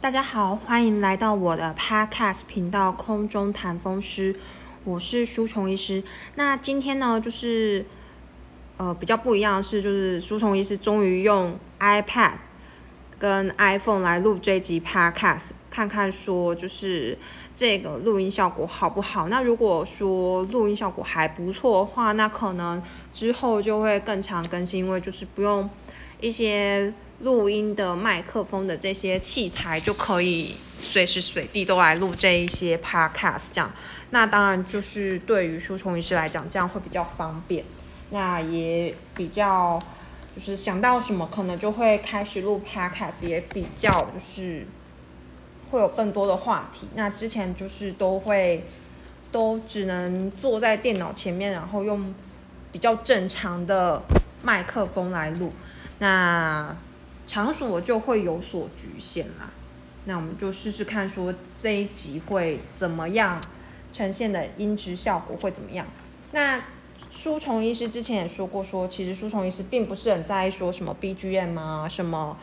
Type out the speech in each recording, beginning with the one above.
大家好，欢迎来到我的 Podcast 频道《空中谈风湿》，我是舒虫医师。那今天呢，就是呃比较不一样的是，就是舒虫医师终于用 iPad 跟 iPhone 来录这集 Podcast，看看说就是这个录音效果好不好。那如果说录音效果还不错的话，那可能之后就会更常更新，因为就是不用一些。录音的麦克风的这些器材就可以随时随地都来录这一些 podcast，这样，那当然就是对于书虫医师来讲，这样会比较方便，那也比较就是想到什么可能就会开始录 podcast，也比较就是会有更多的话题。那之前就是都会都只能坐在电脑前面，然后用比较正常的麦克风来录，那。场所就会有所局限啦，那我们就试试看，说这一集会怎么样呈现的音质效果会怎么样？那书虫医师之前也说过，说其实书虫医师并不是很在意说什么 BGM 啊、什么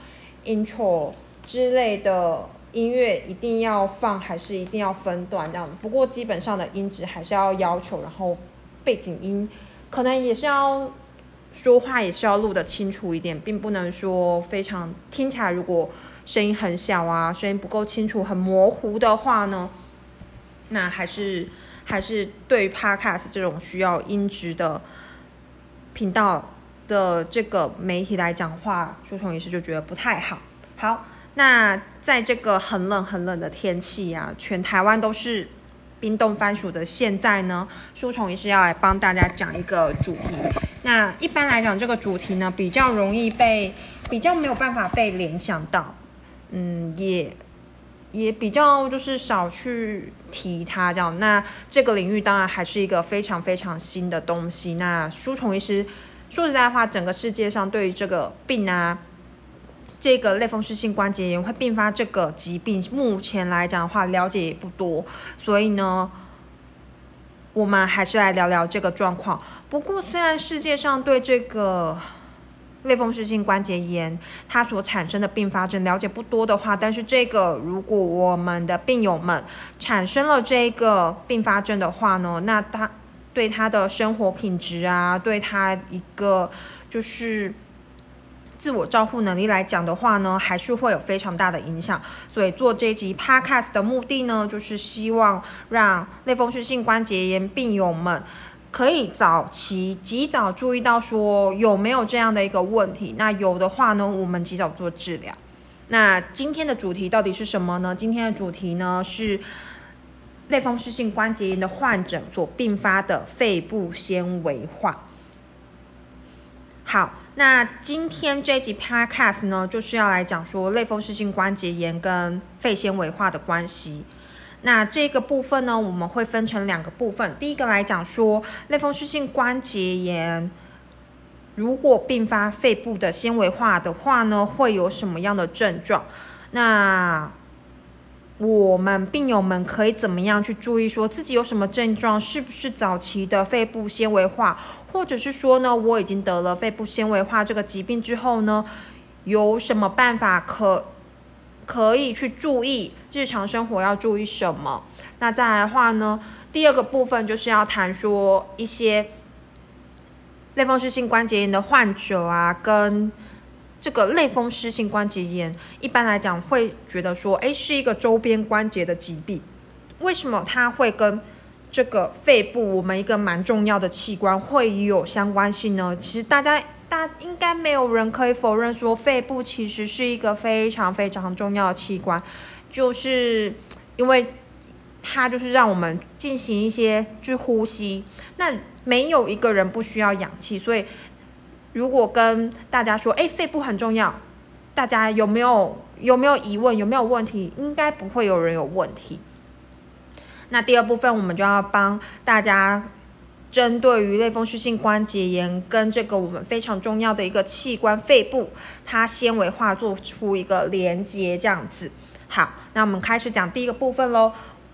intro 之类的音乐一定要放还是一定要分段这样。不过基本上的音质还是要要求，然后背景音可能也是要。说话也是要录得清楚一点，并不能说非常听起来如果声音很小啊，声音不够清楚、很模糊的话呢，那还是还是对于 Podcast 这种需要音质的频道的这个媒体来讲话，书虫医师就觉得不太好。好，那在这个很冷很冷的天气啊，全台湾都是。冰冻番薯的现在呢，书虫也是要来帮大家讲一个主题。那一般来讲，这个主题呢比较容易被，比较没有办法被联想到，嗯，也也比较就是少去提它这样。那这个领域当然还是一个非常非常新的东西。那书虫医师说实在话，整个世界上对于这个病啊。这个类风湿性关节炎会并发这个疾病，目前来讲的话了解也不多，所以呢，我们还是来聊聊这个状况。不过，虽然世界上对这个类风湿性关节炎它所产生的并发症了解不多的话，但是这个如果我们的病友们产生了这个并发症的话呢，那他对他的生活品质啊，对他一个就是。自我照护能力来讲的话呢，还是会有非常大的影响。所以做这集 podcast 的目的呢，就是希望让类风湿性关节炎病友们可以早期及早注意到说有没有这样的一个问题。那有的话呢，我们及早做治疗。那今天的主题到底是什么呢？今天的主题呢是类风湿性关节炎的患者所并发的肺部纤维化。好。那今天这集 podcast 呢，就是要来讲说类风湿性关节炎跟肺纤维化的关系。那这个部分呢，我们会分成两个部分。第一个来讲说类风湿性关节炎，如果并发肺部的纤维化的话呢，会有什么样的症状？那我们病友们可以怎么样去注意，说自己有什么症状，是不是早期的肺部纤维化，或者是说呢，我已经得了肺部纤维化这个疾病之后呢，有什么办法可可以去注意日常生活要注意什么？那再来的话呢，第二个部分就是要谈说一些类风湿性关节炎的患者啊，跟。这个类风湿性关节炎一般来讲会觉得说，哎，是一个周边关节的疾病。为什么它会跟这个肺部我们一个蛮重要的器官会有相关性呢？其实大家大应该没有人可以否认说，肺部其实是一个非常非常重要的器官，就是因为它就是让我们进行一些去呼吸。那没有一个人不需要氧气，所以。如果跟大家说，哎，肺部很重要，大家有没有有没有疑问，有没有问题？应该不会有人有问题。那第二部分，我们就要帮大家针对于类风湿性关节炎跟这个我们非常重要的一个器官肺部，它纤维化做出一个连接，这样子。好，那我们开始讲第一个部分喽。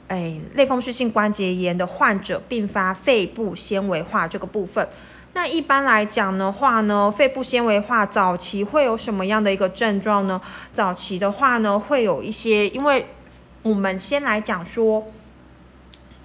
哎，类风湿性关节炎的患者并发肺部纤维化这个部分。那一般来讲的话呢，肺部纤维化早期会有什么样的一个症状呢？早期的话呢，会有一些，因为我们先来讲说，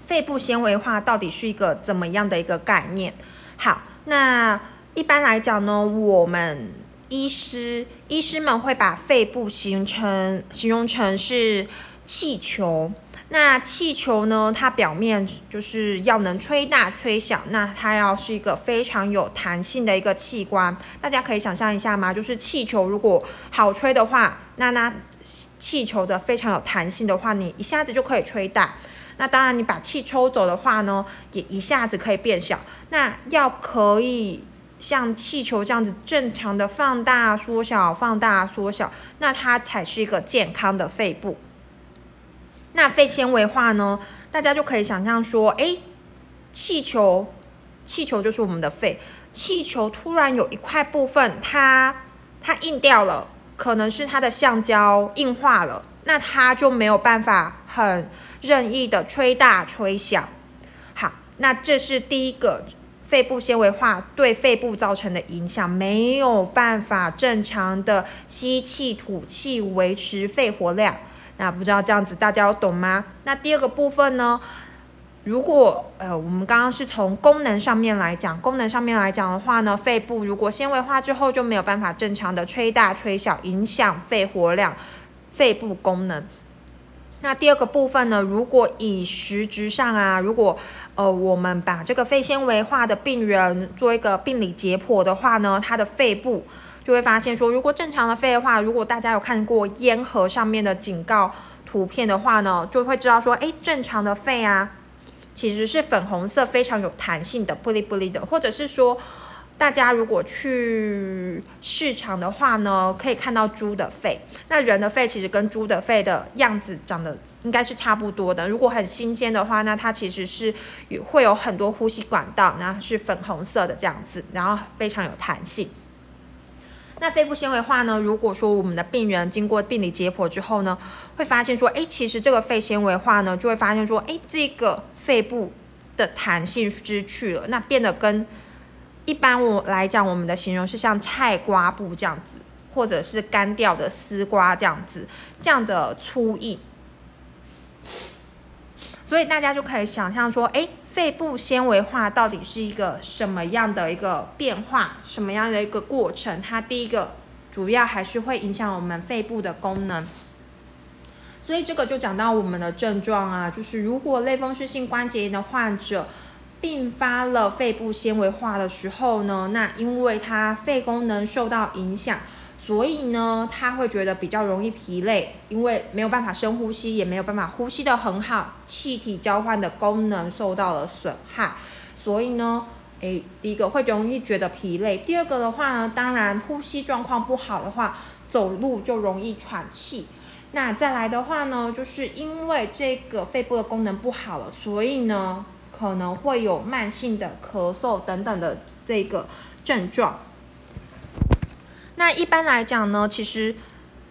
肺部纤维化到底是一个怎么样的一个概念。好，那一般来讲呢，我们医师医师们会把肺部形成形容成是气球。那气球呢？它表面就是要能吹大吹小，那它要是一个非常有弹性的一个器官。大家可以想象一下吗？就是气球如果好吹的话，那那气球的非常有弹性的话，你一下子就可以吹大。那当然，你把气抽走的话呢，也一下子可以变小。那要可以像气球这样子正常的放大、缩小、放大、缩小，那它才是一个健康的肺部。那肺纤维化呢？大家就可以想象说，哎，气球，气球就是我们的肺，气球突然有一块部分它它硬掉了，可能是它的橡胶硬化了，那它就没有办法很任意的吹大吹小。好，那这是第一个肺部纤维化对肺部造成的影响，没有办法正常的吸气吐气，维持肺活量。那不知道这样子大家有懂吗？那第二个部分呢？如果呃，我们刚刚是从功能上面来讲，功能上面来讲的话呢，肺部如果纤维化之后就没有办法正常的吹大吹小，影响肺活量、肺部功能。那第二个部分呢？如果以实质上啊，如果呃我们把这个肺纤维化的病人做一个病理解剖的话呢，他的肺部。就会发现说，如果正常的肺的话，如果大家有看过烟盒上面的警告图片的话呢，就会知道说，哎，正常的肺啊，其实是粉红色，非常有弹性的，不离不离的。或者是说，大家如果去市场的话呢，可以看到猪的肺，那人的肺其实跟猪的肺的样子长得应该是差不多的。如果很新鲜的话，那它其实是会有很多呼吸管道，然后是粉红色的这样子，然后非常有弹性。那肺部纤维化呢？如果说我们的病人经过病理解剖之后呢，会发现说，哎，其实这个肺纤维化呢，就会发现说，哎，这个肺部的弹性失去了，那变得跟一般我来讲，我们的形容是像菜瓜布这样子，或者是干掉的丝瓜这样子，这样的粗硬。所以大家就可以想象说，哎。肺部纤维化到底是一个什么样的一个变化，什么样的一个过程？它第一个主要还是会影响我们肺部的功能，所以这个就讲到我们的症状啊，就是如果类风湿性关节炎的患者并发了肺部纤维化的时候呢，那因为他肺功能受到影响。所以呢，他会觉得比较容易疲累，因为没有办法深呼吸，也没有办法呼吸的很好，气体交换的功能受到了损害。所以呢，诶，第一个会容易觉得疲累，第二个的话呢，当然呼吸状况不好的话，走路就容易喘气。那再来的话呢，就是因为这个肺部的功能不好了，所以呢，可能会有慢性的咳嗽等等的这个症状。那一般来讲呢，其实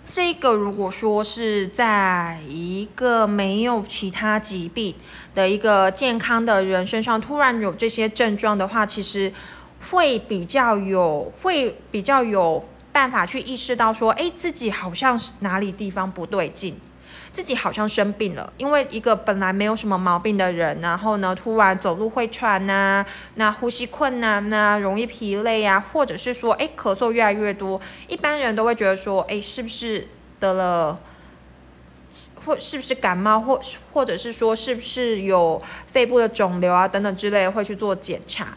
这个如果说是在一个没有其他疾病的一个健康的人身上突然有这些症状的话，其实会比较有会比较有办法去意识到说，哎，自己好像是哪里地方不对劲。自己好像生病了，因为一个本来没有什么毛病的人，然后呢，突然走路会喘呐，那呼吸困难呐，容易疲累啊，或者是说，哎，咳嗽越来越多，一般人都会觉得说，哎，是不是得了，或是不是感冒，或或者是说，是不是有肺部的肿瘤啊等等之类，会去做检查。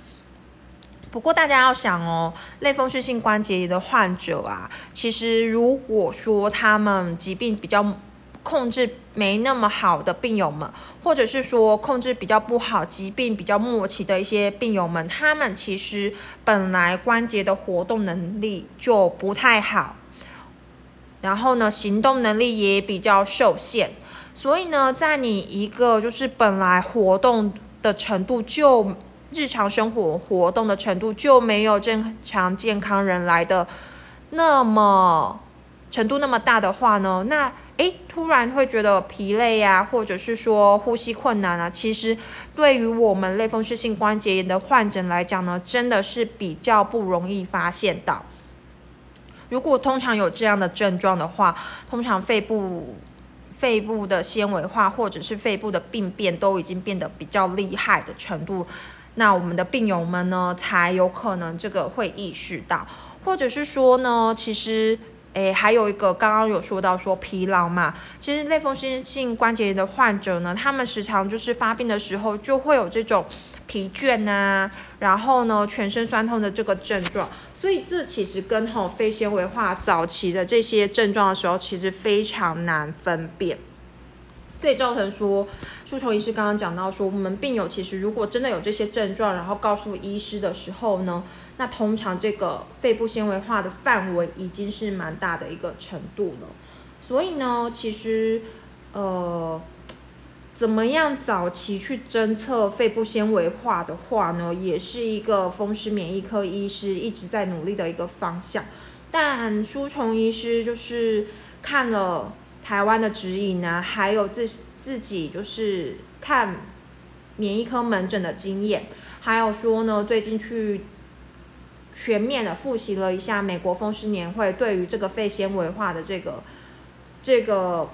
不过大家要想哦，类风湿性关节炎的患者啊，其实如果说他们疾病比较。控制没那么好的病友们，或者是说控制比较不好、疾病比较末期的一些病友们，他们其实本来关节的活动能力就不太好，然后呢，行动能力也比较受限，所以呢，在你一个就是本来活动的程度就日常生活活动的程度就没有正常健康人来的那么程度那么大的话呢，那诶，突然会觉得疲累呀，或者是说呼吸困难啊，其实对于我们类风湿性关节炎的患者来讲呢，真的是比较不容易发现到。如果通常有这样的症状的话，通常肺部肺部的纤维化或者是肺部的病变都已经变得比较厉害的程度。那我们的病友们呢，才有可能这个会意识到，或者是说呢，其实，诶，还有一个刚刚有说到说疲劳嘛，其实类风湿性关节炎的患者呢，他们时常就是发病的时候就会有这种疲倦啊，然后呢，全身酸痛的这个症状，所以这其实跟吼肺纤维化早期的这些症状的时候，其实非常难分辨。这也造成说，舒虫医师刚刚讲到说，我们病友其实如果真的有这些症状，然后告诉医师的时候呢，那通常这个肺部纤维化的范围已经是蛮大的一个程度了。所以呢，其实呃，怎么样早期去侦测肺部纤维化的话呢，也是一个风湿免疫科医师一直在努力的一个方向。但舒虫医师就是看了。台湾的指引呢，还有自自己就是看免疫科门诊的经验，还有说呢，最近去全面的复习了一下美国风湿年会对于这个肺纤维化的这个这个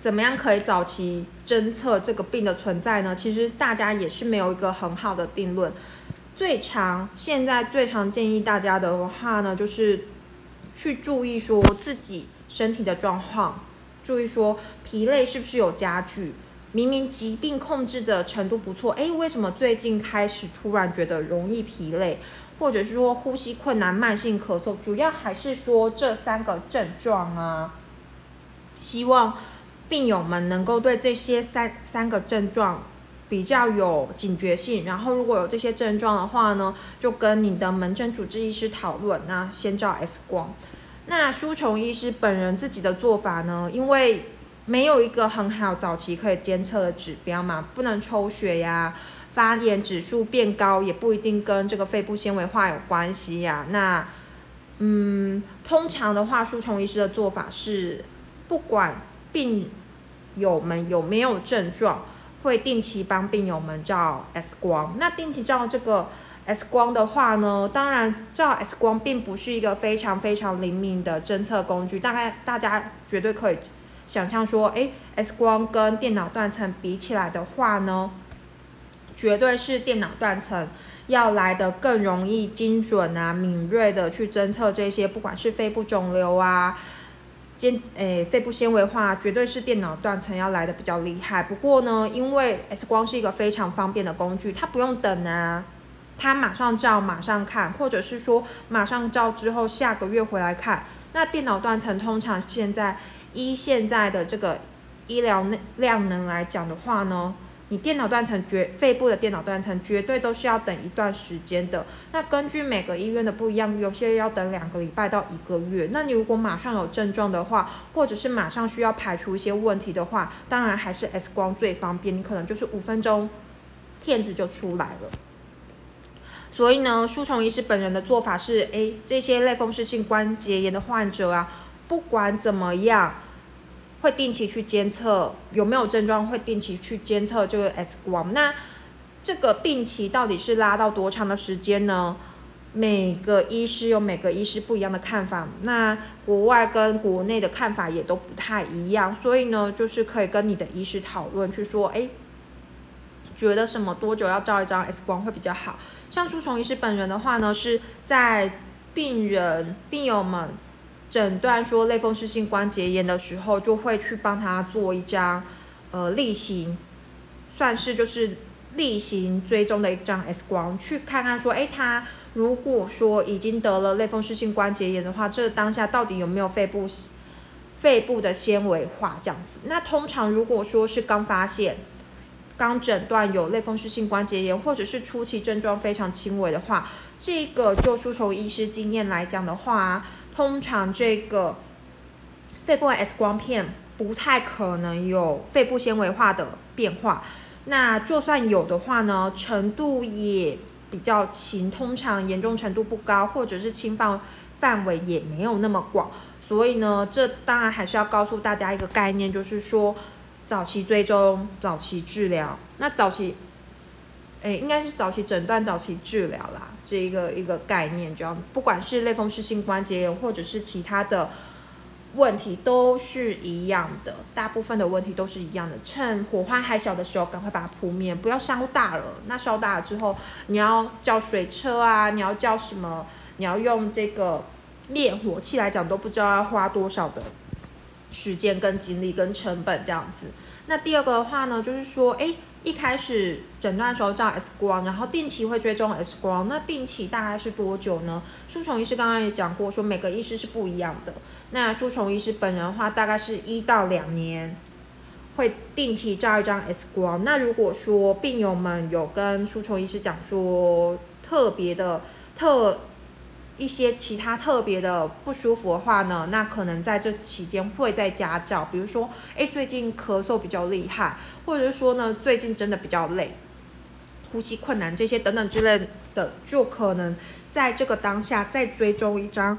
怎么样可以早期侦测这个病的存在呢？其实大家也是没有一个很好的定论。最常现在最常建议大家的话呢，就是去注意说自己身体的状况。注意说疲累是不是有加剧？明明疾病控制的程度不错，哎，为什么最近开始突然觉得容易疲累，或者是说呼吸困难、慢性咳嗽？主要还是说这三个症状啊。希望病友们能够对这些三三个症状比较有警觉性，然后如果有这些症状的话呢，就跟你的门诊主治医师讨论，那先照 X 光。那舒虫医师本人自己的做法呢？因为没有一个很好早期可以监测的指标嘛，不能抽血呀，发炎指数变高也不一定跟这个肺部纤维化有关系呀。那，嗯，通常的话，舒虫医师的做法是，不管病友们有没有症状，会定期帮病友们照 X 光。那定期照这个。X 光的话呢，当然照 X 光并不是一个非常非常灵敏的侦测工具，大概大家绝对可以想象说，哎，X 光跟电脑断层比起来的话呢，绝对是电脑断层要来的更容易精准啊、敏锐的去侦测这些，不管是肺部肿瘤啊、肩诶肺部纤维化，绝对是电脑断层要来的比较厉害。不过呢，因为 X 光是一个非常方便的工具，它不用等啊。他马上照，马上看，或者是说马上照之后下个月回来看。那电脑断层通常现在依现在的这个医疗量能来讲的话呢，你电脑断层绝肺部的电脑断层绝对都是要等一段时间的。那根据每个医院的不一样，有些要等两个礼拜到一个月。那你如果马上有症状的话，或者是马上需要排除一些问题的话，当然还是 X 光最方便，你可能就是五分钟片子就出来了。所以呢，舒虫医师本人的做法是：哎，这些类风湿性关节炎的患者啊，不管怎么样，会定期去监测有没有症状，会定期去监测这个 X 光。那这个定期到底是拉到多长的时间呢？每个医师有每个医师不一样的看法，那国外跟国内的看法也都不太一样。所以呢，就是可以跟你的医师讨论，去说，哎，觉得什么多久要照一张 X 光会比较好。像舒虫医师本人的话呢，是在病人病友们诊断说类风湿性关节炎的时候，就会去帮他做一张呃例行，算是就是例行追踪的一张 X 光，去看看说，哎，他如果说已经得了类风湿性关节炎的话，这当下到底有没有肺部肺部的纤维化这样子？那通常如果说是刚发现。刚诊断有类风湿性关节炎，或者是初期症状非常轻微的话，这个就是从医师经验来讲的话，通常这个肺部 X 光片不太可能有肺部纤维化的变化。那就算有的话呢，程度也比较轻，通常严重程度不高，或者是侵犯范围也没有那么广。所以呢，这当然还是要告诉大家一个概念，就是说早期追踪、早期治疗。那早期，哎，应该是早期诊断、早期治疗啦，这一个一个概念，就要不管是类风湿性关节炎或者是其他的。问题都是一样的，大部分的问题都是一样的。趁火花还小的时候，赶快把它扑灭，不要烧大了。那烧大了之后，你要叫水车啊，你要叫什么？你要用这个灭火器来讲，都不知道要花多少的时间、跟精力、跟成本这样子。那第二个的话呢，就是说，哎。一开始诊断时候照 X 光，然后定期会追踪 X 光。那定期大概是多久呢？舒虫医师刚刚也讲过，说每个医师是不一样的。那舒虫医师本人的话，大概是一到两年会定期照一张 X 光。那如果说病友们有跟舒虫医师讲说特别的特。一些其他特别的不舒服的话呢，那可能在这期间会在家照，比如说，哎，最近咳嗽比较厉害，或者是说呢，最近真的比较累，呼吸困难这些等等之类的，就可能在这个当下再追踪一张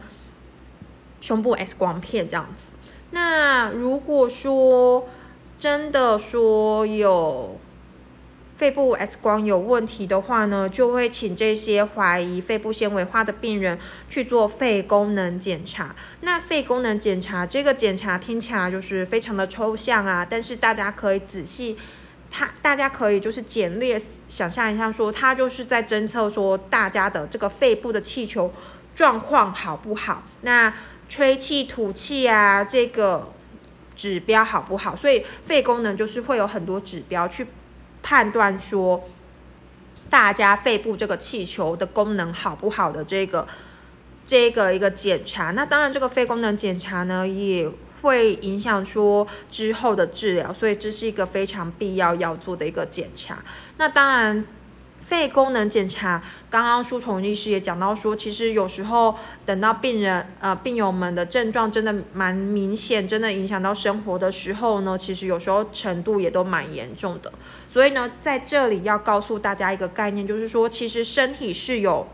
胸部 X 光片这样子。那如果说真的说有。肺部 X 光有问题的话呢，就会请这些怀疑肺部纤维化的病人去做肺功能检查。那肺功能检查这个检查听起来就是非常的抽象啊，但是大家可以仔细，它大家可以就是简略想象一下，说它就是在侦测说大家的这个肺部的气球状况好不好，那吹气吐气啊这个指标好不好？所以肺功能就是会有很多指标去。判断说，大家肺部这个气球的功能好不好的这个这个一个检查，那当然这个肺功能检查呢也会影响说之后的治疗，所以这是一个非常必要要做的一个检查。那当然。肺功能检查，刚刚舒虫医师也讲到说，其实有时候等到病人呃病友们的症状真的蛮明显，真的影响到生活的时候呢，其实有时候程度也都蛮严重的。所以呢，在这里要告诉大家一个概念，就是说，其实身体是有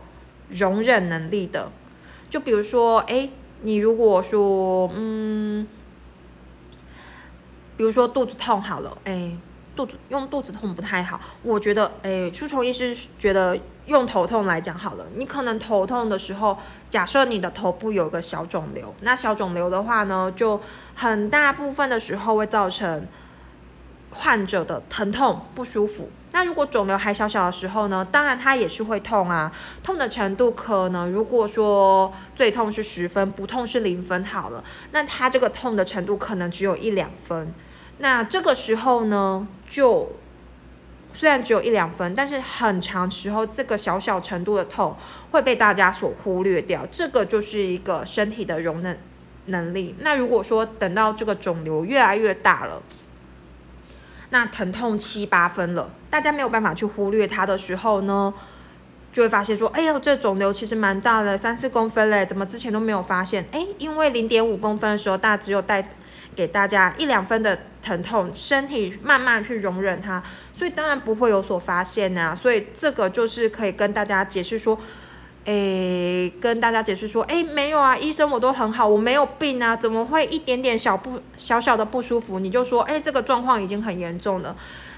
容忍能力的。就比如说，哎，你如果说，嗯，比如说肚子痛好了，哎。肚子用肚子痛不太好，我觉得，诶，出虫医师觉得用头痛来讲好了。你可能头痛的时候，假设你的头部有个小肿瘤，那小肿瘤的话呢，就很大部分的时候会造成患者的疼痛不舒服。那如果肿瘤还小小的时候呢，当然它也是会痛啊，痛的程度可能如果说最痛是十分，不痛是零分好了，那它这个痛的程度可能只有一两分。那这个时候呢，就虽然只有一两分，但是很长时候，这个小小程度的痛会被大家所忽略掉。这个就是一个身体的容忍能力。那如果说等到这个肿瘤越来越大了，那疼痛七八分了，大家没有办法去忽略它的时候呢，就会发现说，哎呦，这肿瘤其实蛮大的，三四公分嘞，怎么之前都没有发现？哎，因为零点五公分的时候，大家只有带。给大家一两分的疼痛，身体慢慢去容忍它，所以当然不会有所发现呐。所以这个就是可以跟大家解释说，诶，跟大家解释说，诶，没有啊，医生我都很好，我没有病啊，怎么会一点点小不小小的不舒服，你就说，诶，这个状况已经很严重了？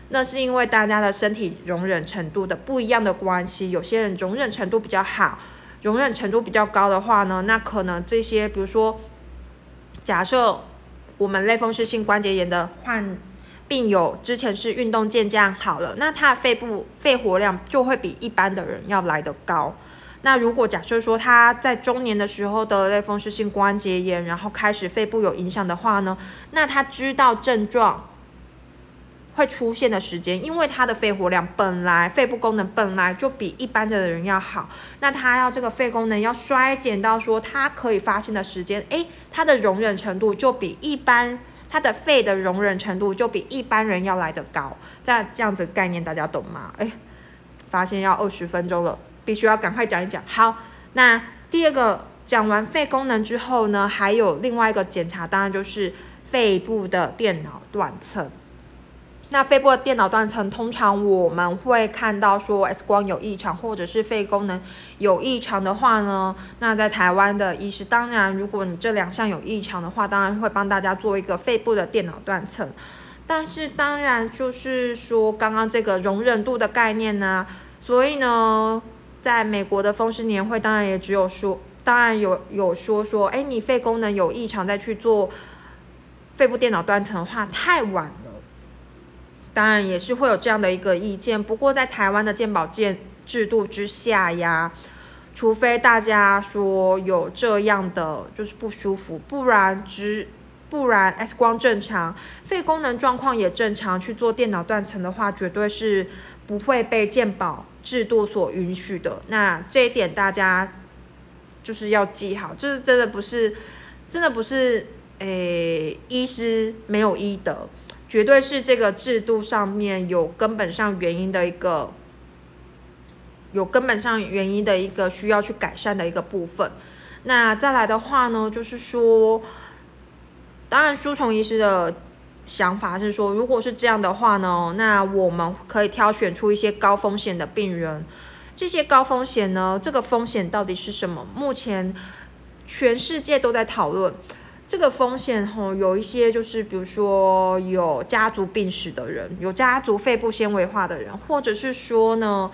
那是因为大家的身体容忍程度的不一样的关系，有些人容忍程度比较好，容忍程度比较高的话呢，那可能这些，比如说，假设。我们类风湿性关节炎的患病友之前是运动健将好了，那他的肺部肺活量就会比一般的人要来得高。那如果假设说他在中年的时候的类风湿性关节炎，然后开始肺部有影响的话呢，那他知道症状。会出现的时间，因为他的肺活量本来肺部功能本来就比一般的人要好，那他要这个肺功能要衰减到说他可以发现的时间，诶，他的容忍程度就比一般他的肺的容忍程度就比一般人要来得高，这样这样子概念大家懂吗？诶，发现要二十分钟了，必须要赶快讲一讲。好，那第二个讲完肺功能之后呢，还有另外一个检查，当然就是肺部的电脑断层。那肺部的电脑断层，通常我们会看到说 X 光有异常，或者是肺功能有异常的话呢，那在台湾的医师，当然如果你这两项有异常的话，当然会帮大家做一个肺部的电脑断层。但是当然就是说刚刚这个容忍度的概念呢，所以呢，在美国的风湿年会，当然也只有说，当然有有说说，哎，你肺功能有异常再去做肺部电脑断层的话，太晚了。当然也是会有这样的一个意见，不过在台湾的健保健制度之下呀，除非大家说有这样的就是不舒服，不然只不然 X 光正常，肺功能状况也正常，去做电脑断层的话，绝对是不会被健保制度所允许的。那这一点大家就是要记好，就是真的不是真的不是诶，医师没有医德。绝对是这个制度上面有根本上原因的一个，有根本上原因的一个需要去改善的一个部分。那再来的话呢，就是说，当然书虫医师的想法是说，如果是这样的话呢，那我们可以挑选出一些高风险的病人。这些高风险呢，这个风险到底是什么？目前全世界都在讨论。这个风险吼，有一些就是，比如说有家族病史的人，有家族肺部纤维化的人，或者是说呢，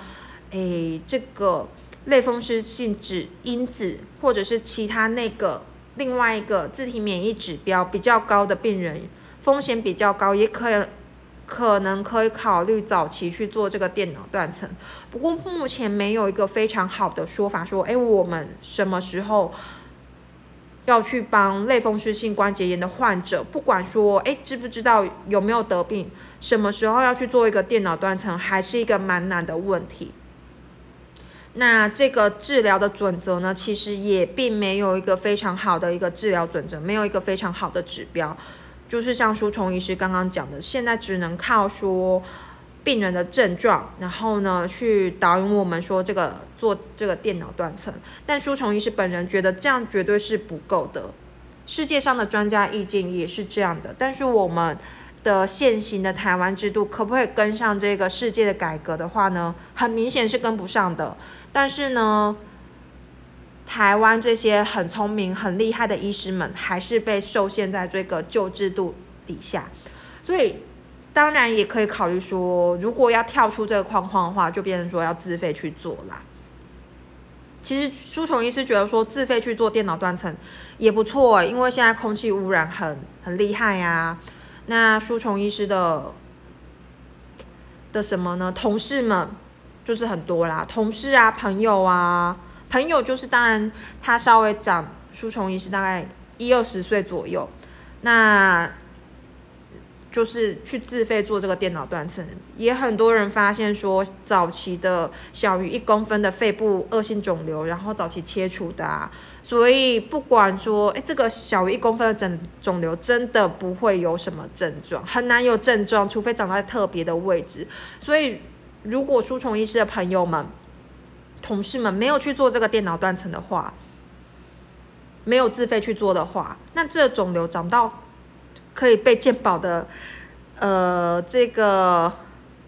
诶，这个类风湿性质因子，或者是其他那个另外一个自体免疫指标比较高的病人，风险比较高，也可以可能可以考虑早期去做这个电脑断层。不过目前没有一个非常好的说法，说，诶，我们什么时候？要去帮类风湿性关节炎的患者，不管说哎知不知道有没有得病，什么时候要去做一个电脑断层，还是一个蛮难的问题。那这个治疗的准则呢，其实也并没有一个非常好的一个治疗准则，没有一个非常好的指标。就是像舒虫医师刚刚讲的，现在只能靠说。病人的症状，然后呢，去导引我们说这个做这个电脑断层。但舒虫医师本人觉得这样绝对是不够的，世界上的专家意见也是这样的。但是我们的现行的台湾制度可不可以跟上这个世界的改革的话呢？很明显是跟不上的。但是呢，台湾这些很聪明、很厉害的医师们还是被受限在这个旧制度底下，所以。当然也可以考虑说，如果要跳出这个框框的话，就变成说要自费去做啦。其实舒虫医师觉得说自费去做电脑断层也不错，因为现在空气污染很很厉害呀。那舒虫医师的的什么呢？同事们就是很多啦，同事啊，朋友啊，朋友就是当然他稍微长舒虫医师大概一二十岁左右，那。就是去自费做这个电脑断层，也很多人发现说，早期的小于一公分的肺部恶性肿瘤，然后早期切除的啊，所以不管说，哎，这个小于一公分的肿肿瘤真的不会有什么症状，很难有症状，除非长在特别的位置。所以，如果输虫医师的朋友们、同事们没有去做这个电脑断层的话，没有自费去做的话，那这肿瘤长到。可以被健保的，呃，这个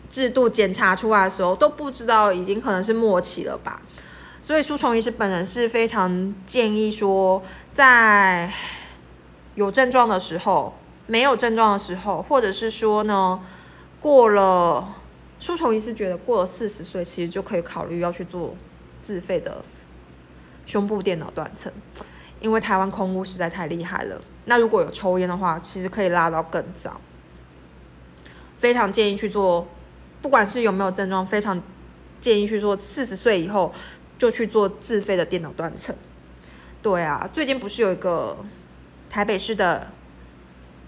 制度检查出来的时候，都不知道已经可能是末期了吧。所以舒虫医师本人是非常建议说，在有症状的时候、没有症状的时候，或者是说呢，过了舒虫医师觉得过了四十岁，其实就可以考虑要去做自费的胸部电脑断层，因为台湾空屋实在太厉害了。那如果有抽烟的话，其实可以拉到更早。非常建议去做，不管是有没有症状，非常建议去做。四十岁以后就去做自费的电脑断层。对啊，最近不是有一个台北市的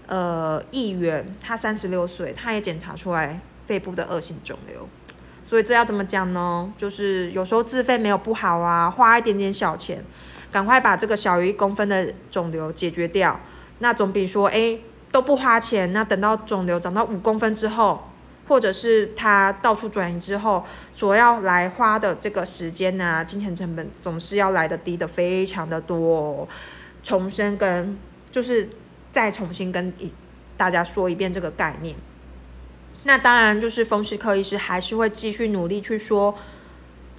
呃议员，他三十六岁，他也检查出来肺部的恶性肿瘤。所以这要怎么讲呢？就是有时候自费没有不好啊，花一点点小钱，赶快把这个小于一公分的肿瘤解决掉。那总比说，哎，都不花钱，那等到肿瘤长到五公分之后，或者是它到处转移之后，所要来花的这个时间呢，金钱成本总是要来的低的非常的多。重申跟就是再重新跟一大家说一遍这个概念。那当然就是风湿科医师还是会继续努力去说。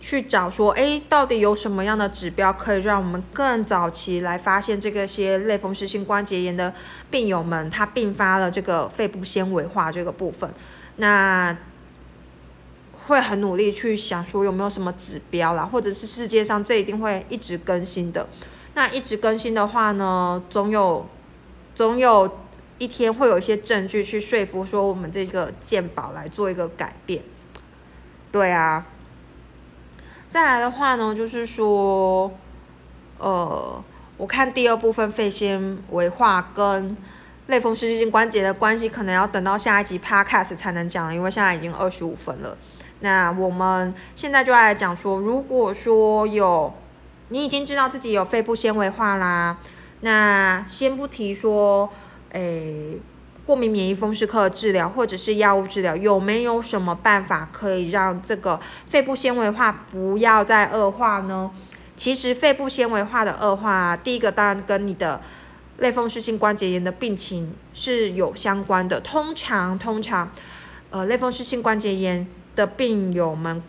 去找说，哎，到底有什么样的指标可以让我们更早期来发现这个些类风湿性关节炎的病友们，他并发了这个肺部纤维化这个部分，那会很努力去想说有没有什么指标啦，或者是世界上这一定会一直更新的，那一直更新的话呢，总有总有一天会有一些证据去说服说我们这个健保来做一个改变，对啊。再来的话呢，就是说，呃，我看第二部分肺纤维化跟类风湿性关节的关系，可能要等到下一集 podcast 才能讲，因为现在已经二十五分了。那我们现在就来讲说，如果说有你已经知道自己有肺部纤维化啦，那先不提说，诶。过敏免疫风湿科的治疗，或者是药物治疗，有没有什么办法可以让这个肺部纤维化不要再恶化呢？其实肺部纤维化的恶化，第一个当然跟你的类风湿性关节炎的病情是有相关的。通常，通常，呃，类风湿性关节炎的病友们，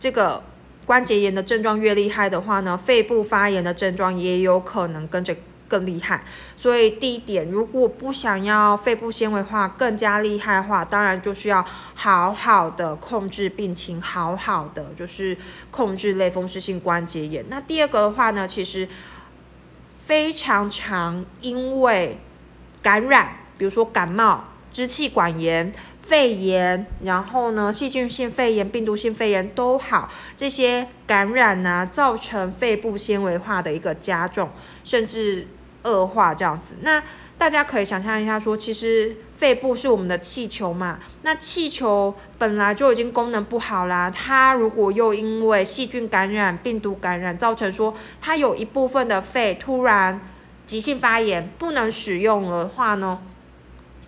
这个关节炎的症状越厉害的话呢，肺部发炎的症状也有可能跟着。更厉害，所以第一点，如果不想要肺部纤维化更加厉害的话，当然就是要好好的控制病情，好好的就是控制类风湿性关节炎。那第二个的话呢，其实非常常因为感染，比如说感冒、支气管炎、肺炎，然后呢细菌性肺炎、病毒性肺炎都好，这些感染呢造成肺部纤维化的一个加重，甚至。恶化这样子，那大家可以想象一下，说其实肺部是我们的气球嘛，那气球本来就已经功能不好啦，它如果又因为细菌感染、病毒感染，造成说它有一部分的肺突然急性发炎，不能使用的话呢，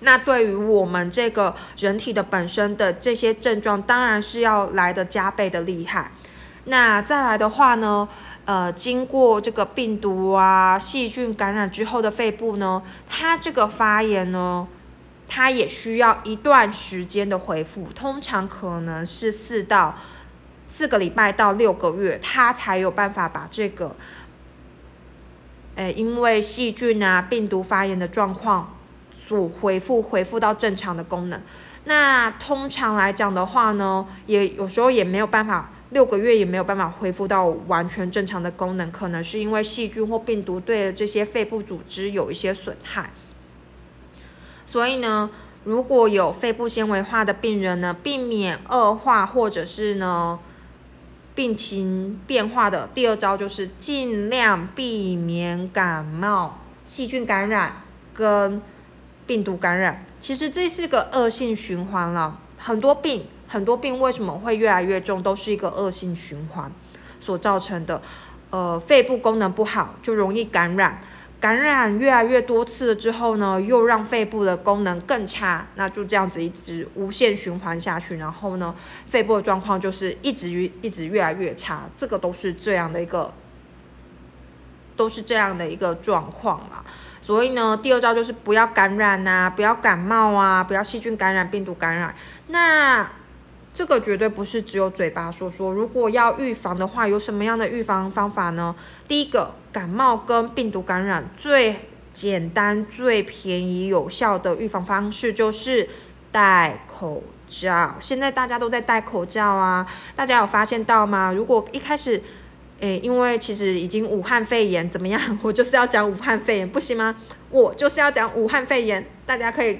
那对于我们这个人体的本身的这些症状，当然是要来的加倍的厉害。那再来的话呢？呃，经过这个病毒啊、细菌感染之后的肺部呢，它这个发炎呢，它也需要一段时间的恢复，通常可能是四到四个礼拜到六个月，它才有办法把这个，诶，因为细菌啊、病毒发炎的状况所恢复，恢复到正常的功能。那通常来讲的话呢，也有时候也没有办法。六个月也没有办法恢复到完全正常的功能，可能是因为细菌或病毒对这些肺部组织有一些损害。所以呢，如果有肺部纤维化的病人呢，避免恶化或者是呢病情变化的第二招就是尽量避免感冒、细菌感染跟病毒感染。其实这是个恶性循环了，很多病。很多病为什么会越来越重，都是一个恶性循环所造成的。呃，肺部功能不好，就容易感染，感染越来越多次了之后呢，又让肺部的功能更差，那就这样子一直无限循环下去，然后呢，肺部的状况就是一直越一直越来越差，这个都是这样的一个，都是这样的一个状况啦。所以呢，第二招就是不要感染呐，不要感冒啊，不要细菌感染、病毒感染，那。这个绝对不是只有嘴巴说说。如果要预防的话，有什么样的预防方法呢？第一个，感冒跟病毒感染最简单、最便宜、有效的预防方式就是戴口罩。现在大家都在戴口罩啊，大家有发现到吗？如果一开始，诶，因为其实已经武汉肺炎怎么样？我就是要讲武汉肺炎，不行吗？我就是要讲武汉肺炎，大家可以。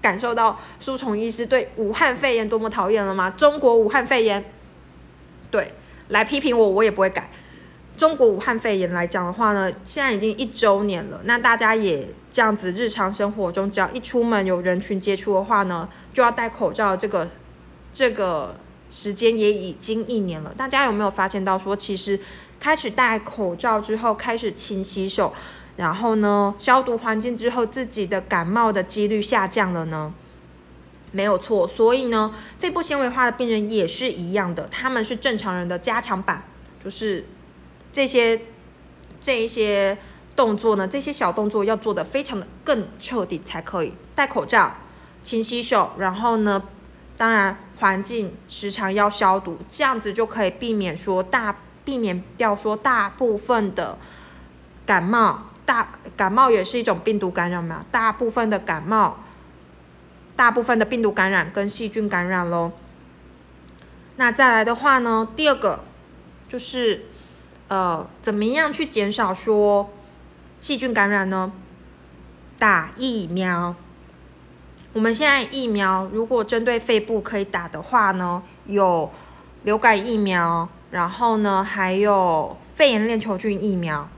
感受到书虫医师对武汉肺炎多么讨厌了吗？中国武汉肺炎，对，来批评我，我也不会改。中国武汉肺炎来讲的话呢，现在已经一周年了。那大家也这样子，日常生活中只要一出门有人群接触的话呢，就要戴口罩。这个这个时间也已经一年了。大家有没有发现到说，其实开始戴口罩之后，开始勤洗手。然后呢，消毒环境之后，自己的感冒的几率下降了呢？没有错，所以呢，肺部纤维化的病人也是一样的，他们是正常人的加强版，就是这些这一些动作呢，这些小动作要做的非常的更彻底才可以。戴口罩，勤洗手，然后呢，当然环境时常要消毒，这样子就可以避免说大避免掉说大部分的感冒，大感冒也是一种病毒感染嘛，大部分的感冒，大部分的病毒感染跟细菌感染喽。那再来的话呢，第二个就是呃，怎么样去减少说细菌感染呢？打疫苗。我们现在疫苗如果针对肺部可以打的话呢，有流感疫苗，然后呢还有肺炎链球菌疫苗，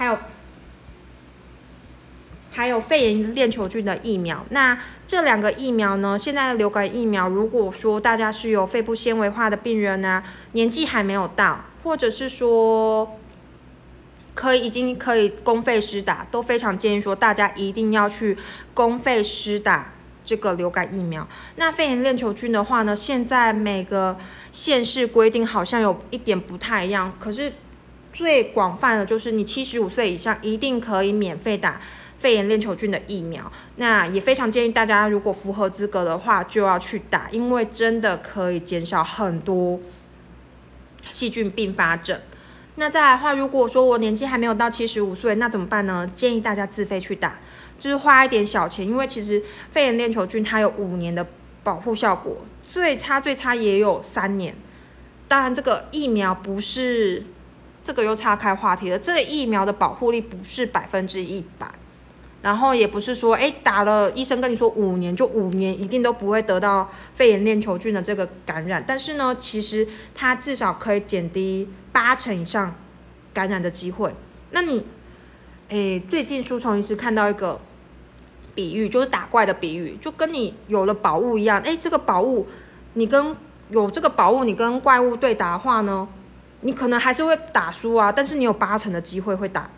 还有还有肺炎链球菌的疫苗。那这两个疫苗呢，现在流感疫苗，如果说大家是有肺部纤维化的病人呢，年纪还没有到，或者是说。可以已经可以公费施打，都非常建议说大家一定要去公费施打这个流感疫苗。那肺炎链球菌的话呢，现在每个县市规定好像有一点不太一样，可是最广泛的就是你七十五岁以上一定可以免费打肺炎链球菌的疫苗。那也非常建议大家，如果符合资格的话就要去打，因为真的可以减少很多细菌并发症。那再来的话，如果说我年纪还没有到七十五岁，那怎么办呢？建议大家自费去打，就是花一点小钱，因为其实肺炎链球菌它有五年的保护效果，最差最差也有三年。当然，这个疫苗不是这个又岔开话题了，这个疫苗的保护力不是百分之一百，然后也不是说哎打了医生跟你说五年就五年一定都不会得到肺炎链球菌的这个感染，但是呢，其实它至少可以减低。八成以上感染的机会，那你，诶，最近书虫医师看到一个比喻，就是打怪的比喻，就跟你有了宝物一样，诶，这个宝物，你跟有这个宝物，你跟怪物对打的话呢，你可能还是会打输啊，但是你有八成的机会会打，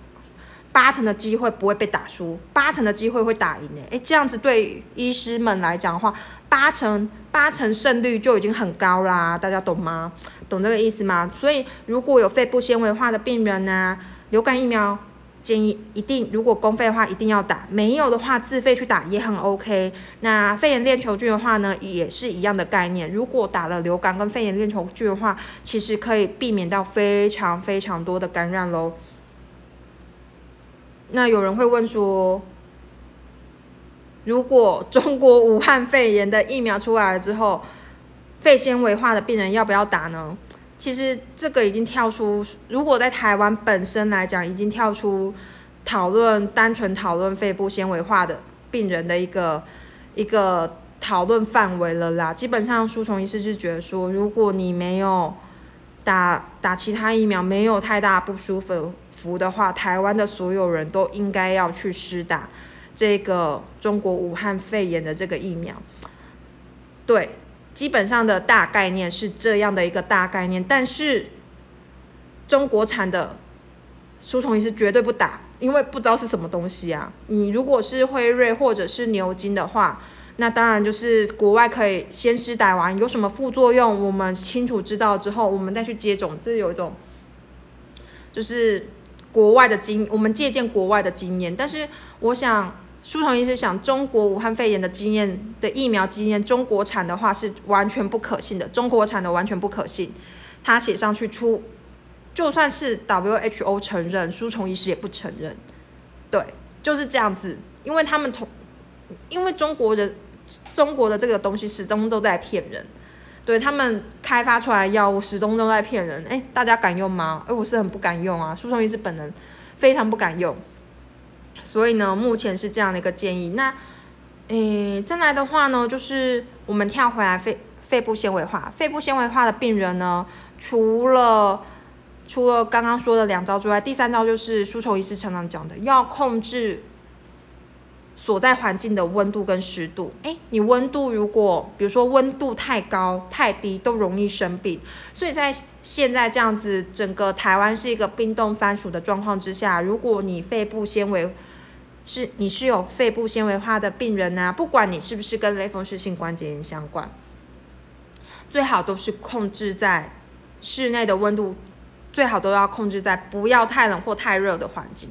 八成的机会不会被打输，八成的机会会打赢诶，诶，这样子对医师们来讲的话，八成八成胜率就已经很高啦，大家懂吗？懂这个意思吗？所以如果有肺部纤维化的病人呢，流感疫苗建议一定，如果公费的话一定要打，没有的话自费去打也很 OK。那肺炎链球菌的话呢，也是一样的概念。如果打了流感跟肺炎链球菌的话，其实可以避免到非常非常多的感染喽。那有人会问说，如果中国武汉肺炎的疫苗出来了之后，肺纤维化的病人要不要打呢？其实这个已经跳出，如果在台湾本身来讲，已经跳出讨论单纯讨论肺部纤维化的病人的一个一个讨论范围了啦。基本上，书虫医师就觉得说，如果你没有打打其他疫苗，没有太大不舒服服的话，台湾的所有人都应该要去施打这个中国武汉肺炎的这个疫苗。对。基本上的大概念是这样的一个大概念，但是中国产的书虫仪是绝对不打，因为不知道是什么东西啊。你如果是辉瑞或者是牛津的话，那当然就是国外可以先施打完，有什么副作用，我们清楚知道之后，我们再去接种。这有一种就是国外的经，我们借鉴国外的经验，但是我想。书童医师想，中国武汉肺炎的经验的疫苗经验，中国产的话是完全不可信的，中国产的完全不可信。他写上去出，就算是 WHO 承认，书虫医师也不承认。对，就是这样子，因为他们同，因为中国人中国的这个东西始终都在骗人，对他们开发出来药物始终都在骗人。哎，大家敢用吗？哎，我是很不敢用啊，书虫医师本人非常不敢用。所以呢，目前是这样的一个建议。那，诶，再来的话呢，就是我们跳回来肺肺部纤维化，肺部纤维化的病人呢，除了除了刚刚说的两招之外，第三招就是书虫医师常常讲的，要控制所在环境的温度跟湿度。诶，你温度如果比如说温度太高太低，都容易生病。所以在现在这样子，整个台湾是一个冰冻番薯的状况之下，如果你肺部纤维是你是有肺部纤维化的病人呐，不管你是不是跟类风湿性关节炎相关，最好都是控制在室内的温度，最好都要控制在不要太冷或太热的环境。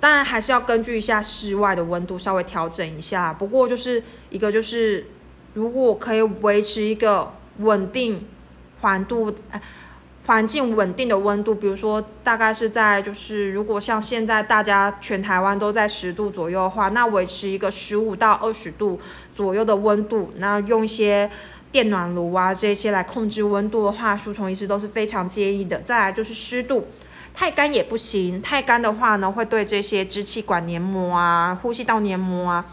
当然还是要根据一下室外的温度稍微调整一下。不过就是一个就是，如果可以维持一个稳定环度，环境稳定的温度，比如说大概是在就是如果像现在大家全台湾都在十度左右的话，那维持一个十五到二十度左右的温度，那用一些电暖炉啊这些来控制温度的话，书虫医师都是非常建议的。再来就是湿度。太干也不行，太干的话呢，会对这些支气管黏膜啊、呼吸道黏膜啊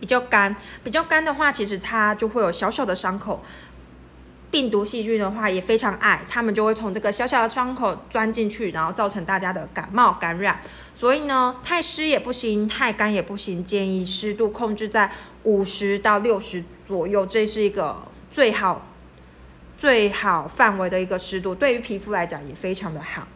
比较干。比较干的话，其实它就会有小小的伤口。病毒细菌的话也非常爱，它们就会从这个小小的伤口钻进去，然后造成大家的感冒感染。所以呢，太湿也不行，太干也不行，建议湿度控制在五十到六十左右，这是一个最好最好范围的一个湿度，对于皮肤来讲也非常的好。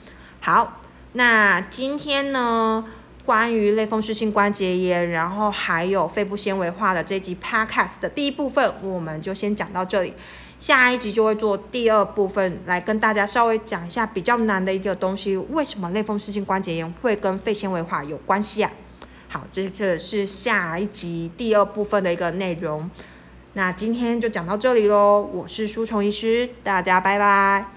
好，那今天呢，关于类风湿性关节炎，然后还有肺部纤维化的这集 podcast 的第一部分，我们就先讲到这里。下一集就会做第二部分，来跟大家稍微讲一下比较难的一个东西，为什么类风湿性关节炎会跟肺纤维化有关系啊？好，这这是下一集第二部分的一个内容。那今天就讲到这里喽，我是舒虫医师，大家拜拜。